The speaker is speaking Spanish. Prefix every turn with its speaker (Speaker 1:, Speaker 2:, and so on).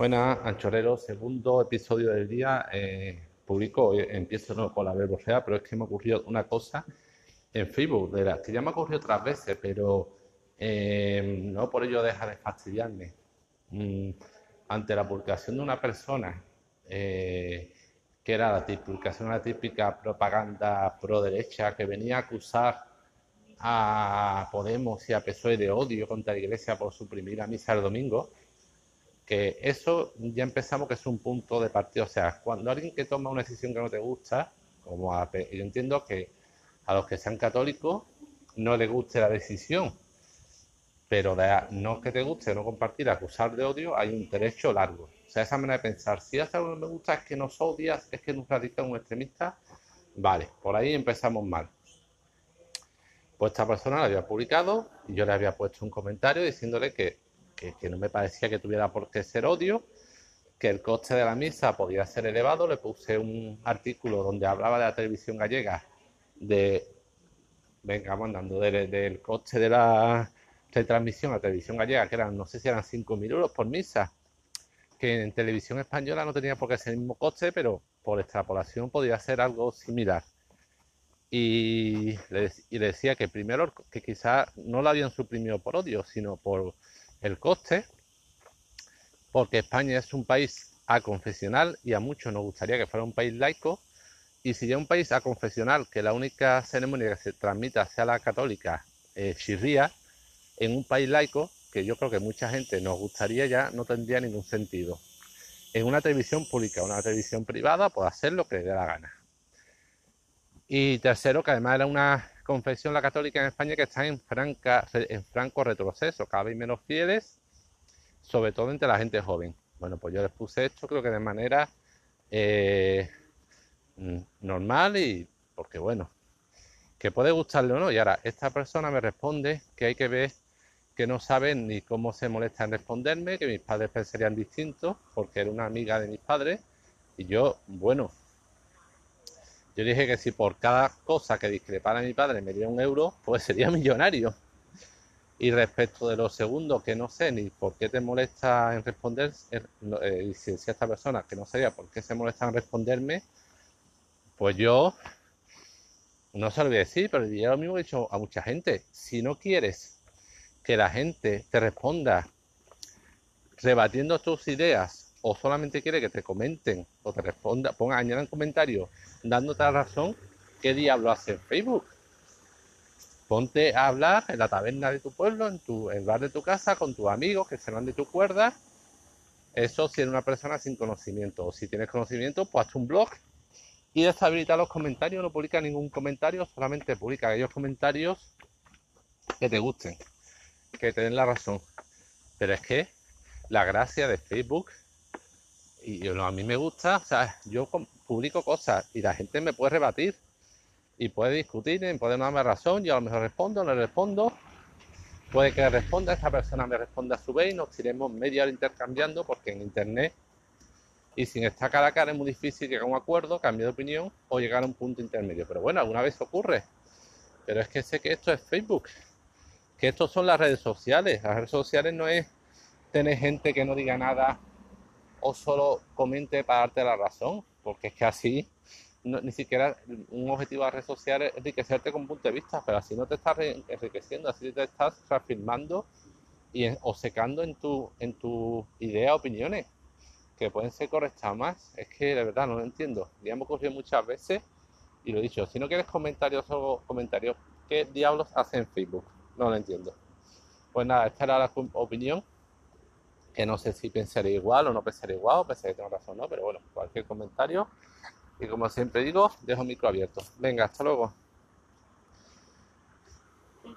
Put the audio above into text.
Speaker 1: Buenas, Anchorero, segundo episodio del día. Eh, publico, eh, empiezo no, con la verborrea, pero es que me ocurrió una cosa en Facebook, de la que ya me ha ocurrido otras veces, pero eh, no por ello deja de fastidiarme. Mm, ante la publicación de una persona que era la publicación una típica propaganda pro derecha que venía a acusar a Podemos y a PSOE de odio contra la Iglesia por suprimir la misa el domingo, que eso ya empezamos que es un punto de partida. O sea, cuando alguien que toma una decisión que no te gusta, como a, yo entiendo que a los que sean católicos no les guste la decisión, pero de, no que te guste no compartir, acusar de odio, hay un derecho largo. O sea, esa manera de pensar, si hace algo que no me gusta es que nos odias, es que nos radica un extremista, vale, por ahí empezamos mal. Pues esta persona lo había publicado y yo le había puesto un comentario diciéndole que que, no me parecía que tuviera por qué ser odio, que el coste de la misa podía ser elevado. Le puse un artículo donde hablaba de la televisión gallega, de, venga, mandando del, coste de la retransmisión a televisión gallega, que eran, no sé si eran 5.000 euros por misa, que en televisión española no tenía por qué ser el mismo coste, pero por extrapolación podía ser algo similar. Y le, y decía que primero que quizás no lo habían suprimido por odio, sino por el coste, porque España es un país aconfesional y a muchos nos gustaría que fuera un país laico. Y si ya un país aconfesional, que la única ceremonia que se transmita sea la católica, eh, en un país laico, que yo creo que mucha gente nos gustaría ya, no tendría ningún sentido. En una televisión pública, una televisión privada, puede hacer lo que le dé la gana. Y tercero, que además era una confesión la católica en España que está en, franca, en franco retroceso, cada vez menos fieles, sobre todo entre la gente joven. Bueno, pues yo les puse esto creo que de manera eh, normal y porque bueno, que puede gustarle o no. Y ahora esta persona me responde que hay que ver que no saben ni cómo se molesta en responderme, que mis padres pensarían distintos, porque era una amiga de mis padres. Y yo, bueno, yo dije que si por cada cosa que discrepara mi padre me diera un euro, pues sería millonario. Y respecto de lo segundo, que no sé ni por qué te molesta en responder, eh, si decía esta persona que no sabía por qué se molesta en responderme, pues yo no se lo voy a decir, pero yo lo mismo he dicho a mucha gente. Si no quieres que la gente te responda rebatiendo tus ideas o solamente quiere que te comenten o te responda, ponga, añadan comentarios dándote la razón, ¿qué diablo hace en Facebook? Ponte a hablar en la taberna de tu pueblo, en tu, el bar de tu casa, con tus amigos que se van de tu cuerda. Eso si eres una persona sin conocimiento. O si tienes conocimiento, pues haz un blog y deshabilita los comentarios. No publica ningún comentario, solamente publica aquellos comentarios que te gusten, que te den la razón. Pero es que la gracia de Facebook y a mí me gusta, o sea, yo publico cosas y la gente me puede rebatir y puede discutir, puede no darme razón, yo a lo mejor respondo, no le respondo, puede que responda, esta persona me responda a su vez y nos tiremos media hora intercambiando porque en internet y sin estar cara a cara es muy difícil llegar a un acuerdo, cambiar de opinión o llegar a un punto intermedio. Pero bueno, alguna vez ocurre. Pero es que sé que esto es Facebook, que esto son las redes sociales. Las redes sociales no es tener gente que no diga nada o solo comente para darte la razón, porque es que así ni siquiera un objetivo de red social es enriquecerte con punto de vista, pero así no te estás enriqueciendo, así te estás reafirmando y o secando en tu, en tu idea, opiniones, que pueden ser correctas más. Es que de verdad no lo entiendo. Ya hemos ocurrido muchas veces y lo he dicho, si no quieres comentarios o comentarios, ¿qué diablos hacen en Facebook? No lo entiendo. Pues nada, esta era la opinión que no sé si pensaré igual o no pensaré igual, o pensaré que tengo razón, ¿no? Pero bueno, cualquier comentario. Y como siempre digo, dejo el micro abierto. Venga, hasta luego.